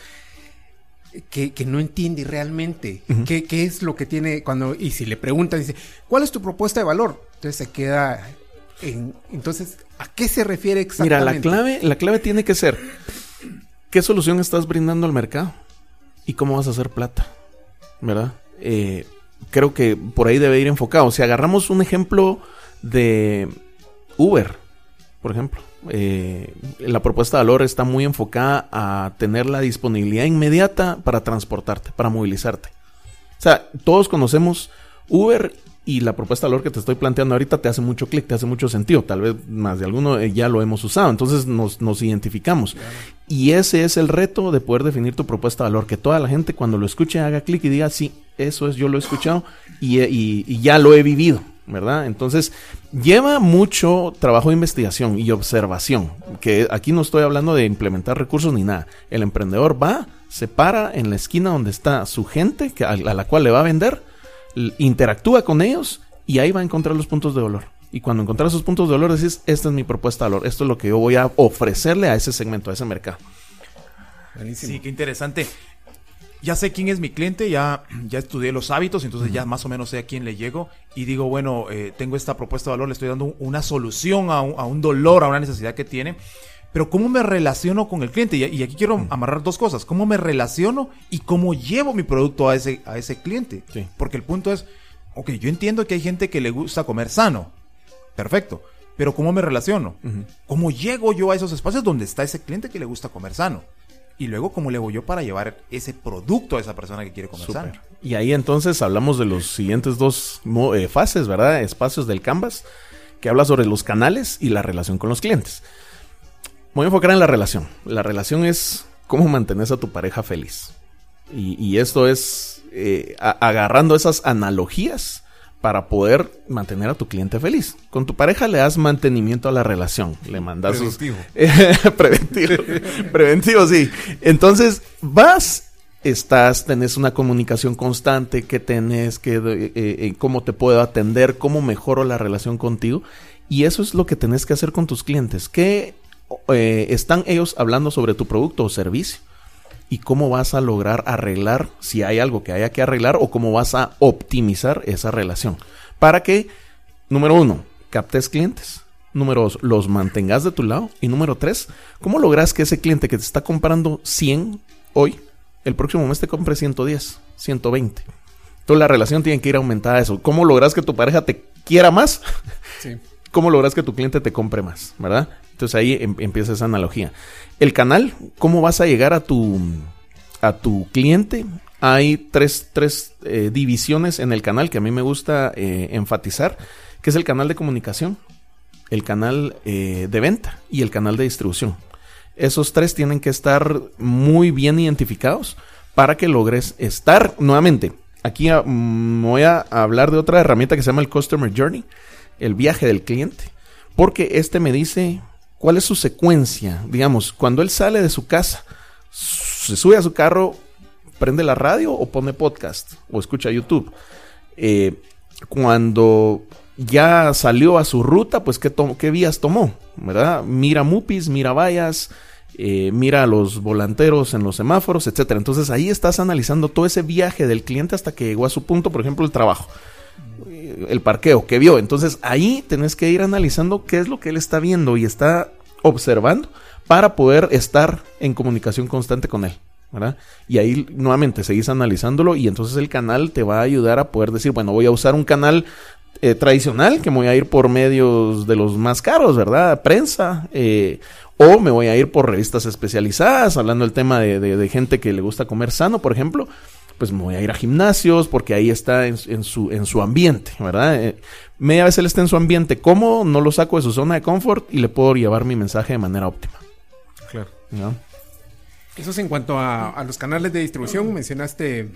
que, que no entiende realmente qué, qué es lo que tiene cuando, y si le preguntan, dice, ¿cuál es tu propuesta de valor? Entonces se queda en, entonces, ¿a qué se refiere Mira, exactamente? la clave, la clave tiene que ser qué solución estás brindando al mercado y cómo vas a hacer plata, ¿verdad? Eh, creo que por ahí debe ir enfocado. Si agarramos un ejemplo de Uber, por ejemplo, eh, la propuesta de valor está muy enfocada a tener la disponibilidad inmediata para transportarte, para movilizarte. O sea, todos conocemos Uber y la propuesta de valor que te estoy planteando ahorita te hace mucho clic, te hace mucho sentido. Tal vez más de alguno eh, ya lo hemos usado. Entonces nos, nos identificamos. Y ese es el reto de poder definir tu propuesta de valor. Que toda la gente cuando lo escuche haga clic y diga, sí, eso es, yo lo he escuchado y, y- y ya lo he vivido. ¿Verdad? Entonces, lleva mucho trabajo de investigación y observación. Que aquí no estoy hablando de implementar recursos ni nada. El emprendedor va, se para en la esquina donde está su gente, que, a, la cual le va a vender, interactúa con ellos y ahí va a encontrar los puntos de dolor. Y cuando encontrar esos puntos de dolor, decís, esta es mi propuesta de valor, esto es lo que yo voy a ofrecerle a ese segmento, a ese mercado. Buenísimo. Sí, qué interesante. Ya sé quién es mi cliente, ya, ya estudié los hábitos, entonces ya más o menos sé a quién le llego y digo, bueno, eh, tengo esta propuesta de valor, le estoy dando un- una solución a un, a un dolor, a una necesidad que tiene, pero ¿cómo me relaciono con el cliente? Y, y aquí quiero amarrar dos cosas, ¿cómo me relaciono y cómo llevo mi producto a ese, a ese cliente? Sí. Porque el punto es, ok, yo entiendo que hay gente que le gusta comer sano, perfecto, pero ¿cómo me relaciono? ¿Cómo llego yo a esos espacios donde está ese cliente que le gusta comer sano? Y luego, ¿cómo le hago yo para llevar ese producto a esa persona que quiere comer sano? Y ahí entonces hablamos de los siguientes dos eh, fases, ¿verdad? Espacios del Canvas, que habla sobre los canales y la relación con los clientes. Voy a enfocar en la relación. La relación es cómo mantener a tu pareja feliz. Y, y esto es eh, a- agarrando esas analogías para poder mantener a tu cliente feliz. Con tu pareja le das mantenimiento a la relación. Le mandas sus- Preventivo. <laughs> preventivo. preventivo, sí. Entonces, vas, estás, tenés una comunicación constante, que tenés, eh, eh, cómo te puedo atender, cómo mejoro la relación contigo. Y eso es lo que tenés que hacer con tus clientes. ¿Qué eh, están ellos hablando sobre tu producto o servicio? y cómo vas a lograr arreglar si hay algo que haya que arreglar o cómo vas a optimizar esa relación. Para que, número uno, captes clientes. Número dos, los mantengas de tu lado. Y número tres, ¿cómo logras que ese cliente que te está comprando 100 hoy, el próximo mes te compre 110, 120? Entonces la relación tiene que ir aumentada a eso. ¿Cómo logras que tu pareja te quiera más? Sí. <laughs> ¿Cómo logras que tu cliente te compre más? ¿Verdad? Entonces ahí em- empieza esa analogía. El canal, ¿cómo vas a llegar a tu, a tu cliente? Hay tres, tres, eh, divisiones en el canal que a mí me gusta eh, enfatizar, que es el canal de comunicación, el canal eh, de venta y el canal de distribución. Esos tres tienen que estar muy bien identificados para que logres estar nuevamente. Aquí ah, mm, voy a hablar de otra herramienta que se llama el Customer Journey, el viaje del cliente, porque este me dice cuál es su secuencia. Digamos, cuando él sale de su casa, se sube a su carro, prende la radio o pone podcast o escucha YouTube. Eh, cuando ya salió a su ruta, pues qué, qué vías tomó, ¿verdad? Mira mupis, mira vallas, eh, mira a los volanteros en los semáforos, etcétera. Entonces ahí estás analizando todo ese viaje del cliente hasta que llegó a su punto, por ejemplo, el trabajo, el parqueo que vio. Entonces ahí tenés que ir analizando qué es lo que él está viendo y está observando para poder estar en comunicación constante con él. ¿verdad? Y ahí nuevamente seguís analizándolo y entonces el canal te va a ayudar a poder decir, bueno, voy a usar un canal eh, tradicional que me voy a ir por medios de los más caros, ¿verdad? Prensa. eh, o me voy a ir por revistas especializadas, hablando del tema de gente que le gusta comer sano, por ejemplo. Pues me voy a ir a gimnasios porque ahí está en, en su, en su ambiente, ¿verdad? Eh, media vez él está en su ambiente cómodo, no lo saco de su zona de confort y le puedo llevar mi mensaje de manera óptima. Claro. ¿no? Eso es en cuanto a, a los canales de distribución. Mencionaste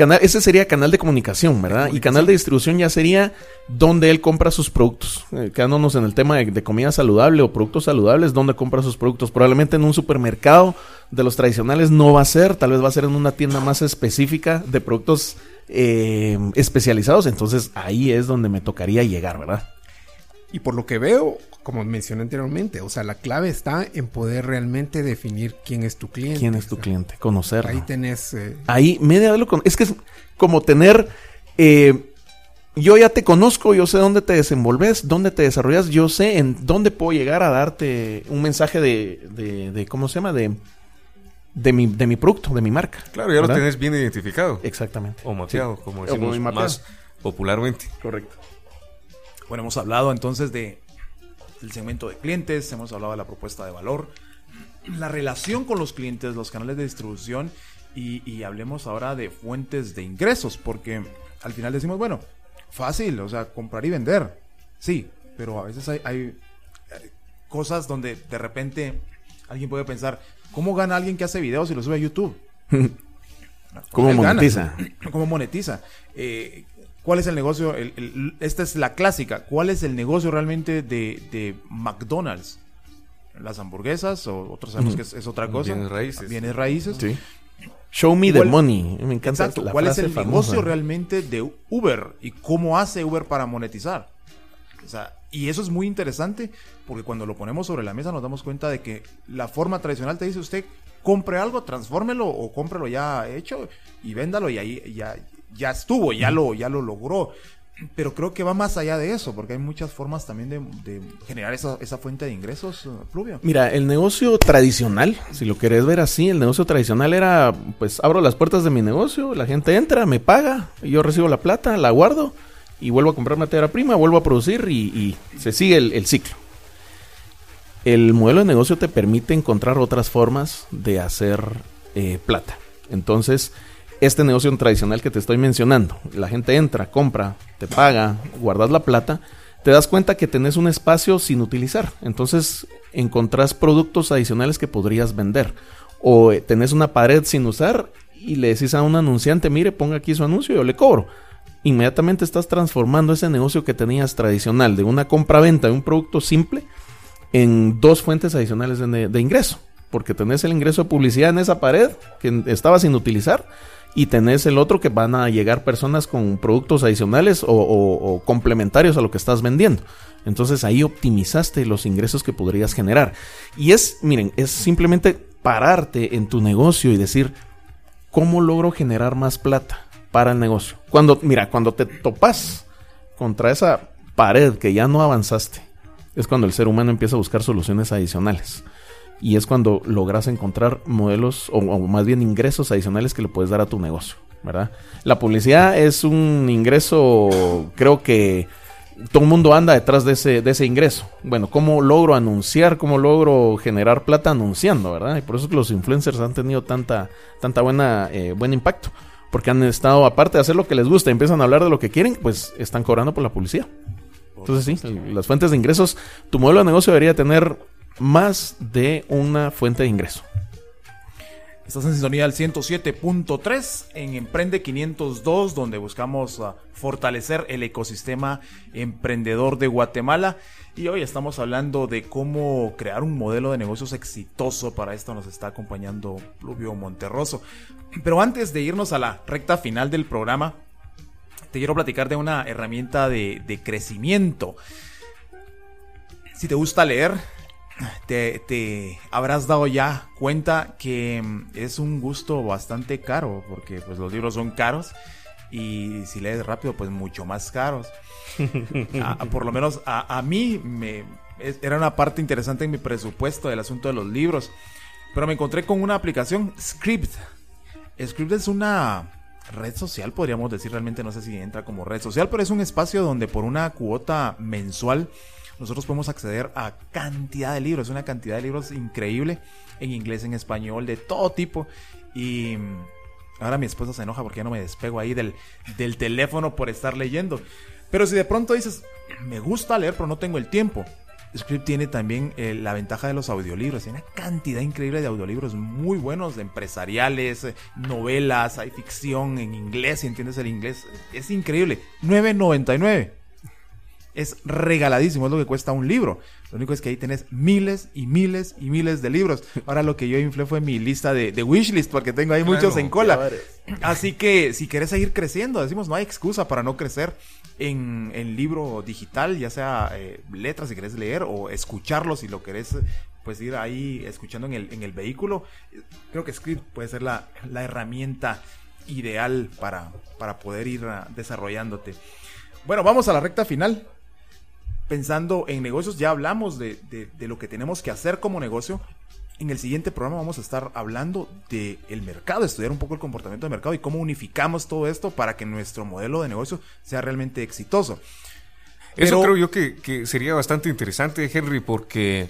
Canal, ese sería canal de comunicación, ¿verdad? Y canal de distribución ya sería donde él compra sus productos. Eh, quedándonos en el tema de, de comida saludable o productos saludables, donde compra sus productos. Probablemente en un supermercado de los tradicionales no va a ser, tal vez va a ser en una tienda más específica de productos eh, especializados. Entonces ahí es donde me tocaría llegar, ¿verdad? Y por lo que veo, como mencioné anteriormente, o sea, la clave está en poder realmente definir quién es tu cliente. ¿Quién es tu O sea, cliente? Conocerlo. Ahí tenés... eh, Ahí, media vez lo con... Es que es como tener... eh, yo ya te conozco, yo sé dónde te desenvolves, dónde te desarrollas, yo sé en dónde puedo llegar a darte un mensaje de, de, de- ¿cómo se llama? De, de, mi, de mi producto, de mi marca. Claro, ya lo tenés bien identificado. Exactamente. O mapeado, como O decimos muy mapeado. más popularmente. Correcto. Bueno, hemos hablado entonces de del segmento de clientes, hemos hablado de la propuesta de valor, la relación con los clientes, los canales de distribución y, y hablemos ahora de fuentes de ingresos, porque al final decimos, bueno, fácil, o sea, comprar y vender, sí, pero a veces hay, hay, eh, cosas donde de repente alguien puede pensar, ¿cómo gana alguien que hace videos y lo sube a YouTube? <laughs> ¿Cómo monetiza? ¿Cómo monetiza? Eh, ¿Cuál es el negocio? El- el- esta es la clásica. ¿Cuál es el negocio realmente de, de McDonald's? ¿Las hamburguesas? O otros sabemos que es, es otra cosa. Bienes raíces. Bienes raíces. Sí. Show me the ¿Cuál- money. Me encanta Exacto. la ¿Cuál es el famosa. negocio realmente de Uber? ¿Y cómo hace Uber para monetizar? O sea, y eso es muy interesante porque cuando lo ponemos sobre la mesa nos damos cuenta de que la forma tradicional te dice usted compre algo, transfórmelo o cómprelo ya hecho y véndalo y ahí ya, ya estuvo, ya lo, ya lo logró. Pero creo que va más allá de eso, porque hay muchas formas también de, de generar esa, esa fuente de ingresos, eh, Fluvio. Mira, el negocio tradicional, si lo querés ver así, el negocio tradicional era, pues abro las puertas de mi negocio, la gente entra, me paga, yo recibo la plata, la guardo y vuelvo a comprar materia prima, vuelvo a producir y, y se sigue el, el ciclo. El modelo de negocio te permite encontrar otras formas de hacer eh, plata. Entonces, este negocio tradicional que te estoy mencionando, la gente entra, compra, te paga, guardas la plata, te das cuenta que tenés un espacio sin utilizar. Entonces, encontrás productos adicionales que podrías vender. O eh, tenés una pared sin usar y le decís a un anunciante, mire, ponga aquí su anuncio y yo le cobro. Inmediatamente estás transformando ese negocio que tenías tradicional de una compra-venta de un producto simple en dos fuentes adicionales de, de ingreso. Porque tenés el ingreso de publicidad en esa pared que estaba sin utilizar y tenés el otro que van a llegar personas con productos adicionales o, o- complementarios a lo que estás vendiendo. Entonces ahí optimizaste los ingresos que podrías generar. Y es, miren, es simplemente pararte en tu negocio y decir, ¿cómo logro generar más plata para el negocio? Cuando, mira, cuando te topas contra esa pared que ya no avanzaste, es cuando el ser humano empieza a buscar soluciones adicionales. Y es cuando logras encontrar modelos o, o más bien ingresos adicionales que le puedes dar a tu negocio, ¿verdad? La publicidad es un ingreso, creo que todo el mundo anda detrás de ese, de ese ingreso. Bueno, ¿cómo logro anunciar? ¿Cómo logro generar plata anunciando, verdad? Y por eso es que los influencers han tenido tanta, tanta buena, eh, buen impacto. Porque han estado, aparte de hacer lo que les gusta, empiezan a hablar de lo que quieren, pues están cobrando por la publicidad. Entonces sí, las fuentes de ingresos, tu modelo de negocio debería tener más de una fuente de ingreso. Estás en sintonía del 107.3 en Emprende 502, donde buscamos ah, fortalecer el ecosistema emprendedor de Guatemala. Y hoy estamos hablando de cómo crear un modelo de negocios exitoso. Para esto nos está acompañando Pluvio Monterroso. Pero antes de irnos a la recta final del programa, te quiero platicar de una herramienta de crecimiento. Si te gusta leer, te, te habrás dado ya cuenta que mm, es un gusto bastante caro, porque pues los libros son caros y si lees rápido, pues mucho más caros. <laughs> A- a- por lo menos a, a mí me, es- era una parte interesante en mi presupuesto del asunto de los libros. Pero me encontré con una aplicación, Script. Script es una red social, podríamos decir, realmente no sé si entra como red social, pero es un espacio donde por una cuota mensual nosotros podemos acceder a cantidad de libros, una cantidad de libros increíble, en inglés, en español, de todo tipo. Y ahora mi esposa se enoja porque no me despego ahí del, del teléfono por estar leyendo. Pero si de pronto dices, me gusta leer, pero no tengo el tiempo. Script tiene también eh, la ventaja de los audiolibros. Hay una cantidad increíble de audiolibros muy buenos, de empresariales, eh, novelas, hay ficción en inglés, si entiendes el inglés. Es increíble. 9.99. Es regaladísimo, es lo que cuesta un libro. Lo único es que ahí tenés miles y miles y miles de libros. Ahora lo que yo inflé fue mi lista de, de wishlist, porque tengo ahí muchos en cola. Así que si querés seguir creciendo, decimos, no hay excusa para no crecer en, en libro digital, ya sea eh, letras si querés leer o escucharlo si lo querés pues ir ahí escuchando en el, en el vehículo. Creo que Script puede ser la, la herramienta ideal para, para poder ir ah, desarrollándote. Bueno, vamos a la recta final. Pensando en negocios, ya hablamos de, de- de lo que tenemos que hacer como negocio. En el siguiente programa vamos a estar hablando del el mercado, estudiar un poco el comportamiento del mercado y cómo unificamos todo esto para que nuestro modelo de negocio sea realmente exitoso. Eso Pero- creo yo que, que sería bastante interesante, Henry, porque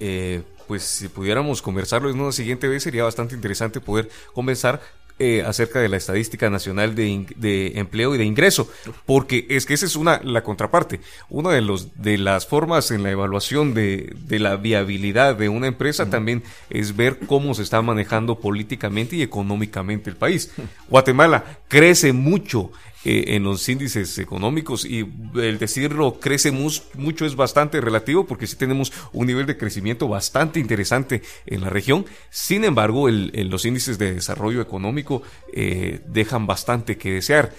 eh, pues si pudiéramos conversarlo en una siguiente vez, sería bastante interesante poder conversar eh, acerca de la estadística nacional de, de empleo y de ingreso, porque es que esa es una la contraparte. Una de los de las formas en la evaluación de, de la viabilidad de una empresa también es ver cómo se está manejando políticamente y económicamente el país. Guatemala crece mucho eh, en los índices económicos y el decirlo crece mucho es bastante relativo porque sí tenemos un nivel de crecimiento bastante interesante en la región. Sin embargo, el- los índices de desarrollo económico eh, dejan bastante que desear.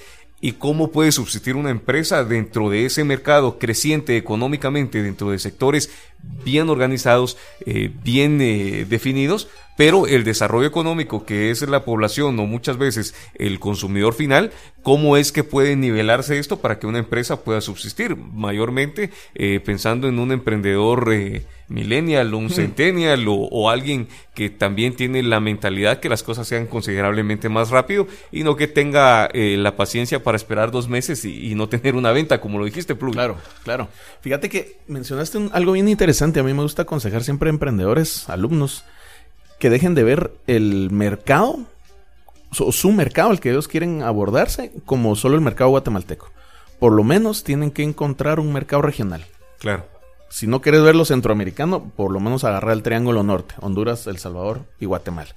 ¿Y cómo puede subsistir una empresa dentro de ese mercado creciente económicamente, dentro de sectores bien organizados, eh, bien eh, definidos? Pero el desarrollo económico, que es la población o muchas veces el consumidor final, ¿cómo es que puede nivelarse esto para que una empresa pueda subsistir? Mayormente eh, pensando en un emprendedor millennial o un centennial o, o alguien que también tiene la mentalidad que las cosas sean considerablemente más rápido y no que tenga eh, la paciencia para esperar dos meses y, y no tener una venta, como lo dijiste, Plug. Claro, claro. Fíjate que mencionaste un- algo bien interesante. A mí me gusta aconsejar siempre a emprendedores, alumnos, que dejen de ver el mercado, o su mercado, el que ellos quieren abordarse, como solo el mercado guatemalteco. Por lo menos tienen que encontrar un mercado regional. Claro. Si no quieres verlo centroamericano, por lo menos agarrar el triángulo norte, Honduras, El Salvador y Guatemala,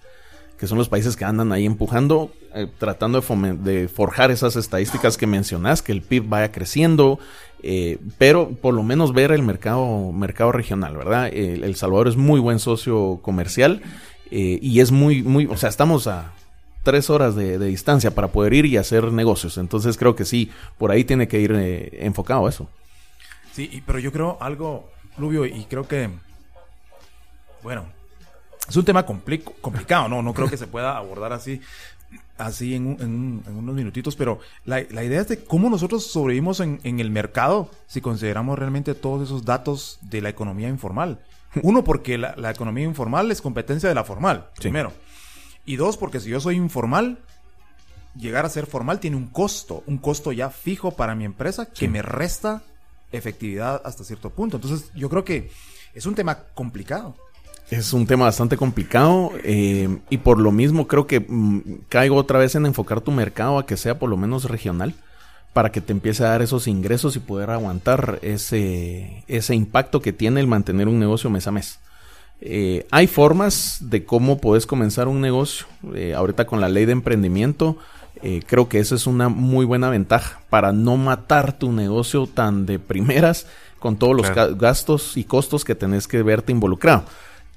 que son los países que andan ahí empujando, eh, tratando de, de forjar esas estadísticas que mencionás, que el PIB vaya creciendo, eh, pero por lo menos ver el mercado, mercado regional, ¿verdad? El, Salvador es muy buen socio comercial eh, y es muy, muy, o sea, estamos a tres horas de, de distancia para poder ir y hacer negocios, entonces creo que sí, por ahí tiene que ir eh, enfocado eso. Sí, y- pero yo creo algo, Rubio, y creo que, bueno, es un tema compli- complicado, ¿no? No creo que se pueda abordar así, así en, un- en un- en unos minutitos, pero la, la idea es de cómo nosotros sobrevivimos en, en el mercado si consideramos realmente todos esos datos de la economía informal. <laughs> Uno, porque la, la economía informal es competencia de la formal, primero. Y dos, porque si yo soy informal, llegar a ser formal tiene un costo, un costo ya fijo para mi empresa que me resta efectividad hasta cierto punto. Entonces, yo creo que es un tema complicado. Es un tema bastante complicado eh, y por lo mismo creo que mm, caigo otra vez en enfocar tu mercado a que sea por lo menos regional para que te empiece a dar esos ingresos y poder aguantar ese, ese impacto que tiene el mantener un negocio mes a mes. Eh, hay formas de cómo puedes comenzar un negocio. Eh, ahorita con la ley de emprendimiento, eh, creo que esa es una muy buena ventaja para no matar tu negocio tan de primeras con todos los Claro. gastos y costos que tenés que verte involucrado.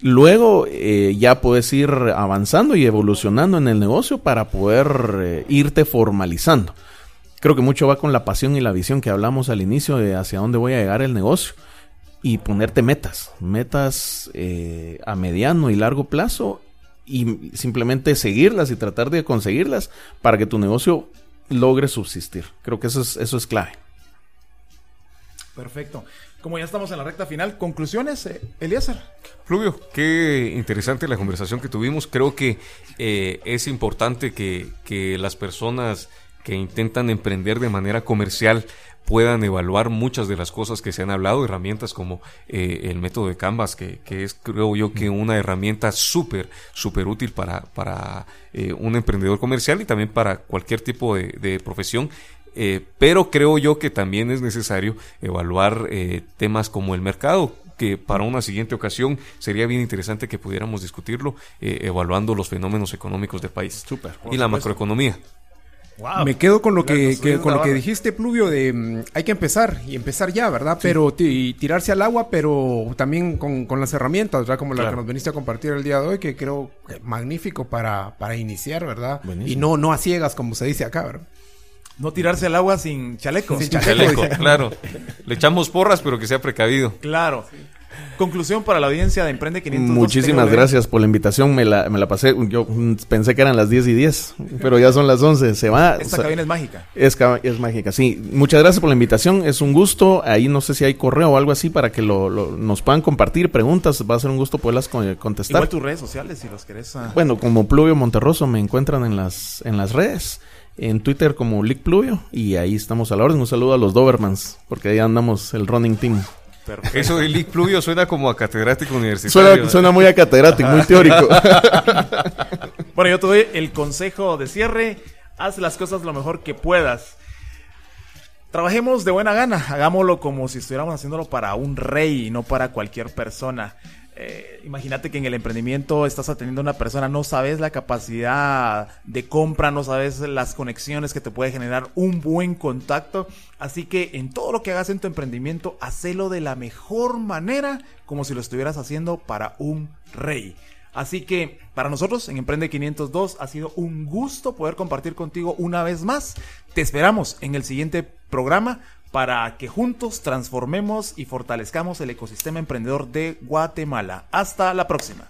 Luego eh, ya puedes ir avanzando y evolucionando en el negocio para poder eh, irte formalizando. Creo que mucho va con la pasión y la visión que hablamos al inicio de hacia dónde voy a llegar el negocio y ponerte metas, metas eh, a mediano y largo plazo y simplemente seguirlas y tratar de conseguirlas para que tu negocio logre subsistir. Creo que eso es, eso es clave. Perfecto. Como ya estamos en la recta final, conclusiones, eh, Eliezer. Fluvio, qué interesante la conversación que tuvimos. Creo que eh, es importante que, que las personas que intentan emprender de manera comercial puedan evaluar muchas de las cosas que se han hablado, herramientas como eh, el método de Canvas, que, que, es creo yo que una herramienta súper, súper útil para, para eh, un emprendedor comercial y también para cualquier tipo de, de profesión. Eh, pero creo yo que también es necesario evaluar eh, temas como el mercado, que para una siguiente ocasión sería bien interesante que pudiéramos discutirlo, eh, evaluando los fenómenos económicos del país Súper. y la macroeconomía. Wow. Me quedo con lo que, con lo que dijiste, Pluvio, de mm, hay que empezar y empezar ya, ¿verdad? Pero y tirarse al agua, pero también con, con las herramientas, ¿verdad? Como la Claro. que nos viniste a compartir el día de hoy, que creo que magnífico para, para iniciar, ¿verdad? Buenísimo. Y no, no a ciegas, como se dice acá, ¿verdad? No tirarse al agua sin chaleco. Sin Chaleco, claro. Le echamos porras, pero que sea precavido. Claro. Conclusión para la audiencia de Emprende 500. Muchísimas gracias por la invitación. Me la, me la pasé. Yo pensé que eran las 10 y 10, pero ya son las 11. Se va. Esta o sea, cabina es mágica. es, es mágica, sí. Muchas gracias por la invitación. Es un gusto. Ahí no sé si hay correo o algo así para que lo, lo- nos puedan compartir preguntas. Va a ser un gusto poderlas con- contestar. Igual tus redes sociales si los querés. ah. Bueno, como Pluvio Monterroso me encuentran en las, en las redes. En Twitter como Lick Pluvio. Y ahí estamos a la orden. Un saludo a los Dobermans. Porque ahí andamos el running team. Perfecto. Eso de Lick Pluvio suena como a catedrático universitario. Suena, suena muy acatedrático, muy teórico. <laughs> Bueno, yo te doy el consejo de cierre. Haz las cosas lo mejor que puedas. Trabajemos de buena gana. Hagámoslo como si estuviéramos haciéndolo para un rey y no para cualquier persona. Eh, imagínate que en el emprendimiento estás atendiendo a una persona, no sabes la capacidad de compra, no sabes las conexiones que te puede generar un buen contacto. Así que en todo lo que hagas en tu emprendimiento, hacelo de la mejor manera, como si lo estuvieras haciendo para un rey. Así que para nosotros en Emprende 502 ha sido un gusto poder compartir contigo una vez más. Te esperamos en el siguiente programa para que juntos transformemos y fortalezcamos el ecosistema emprendedor de Guatemala. Hasta la próxima.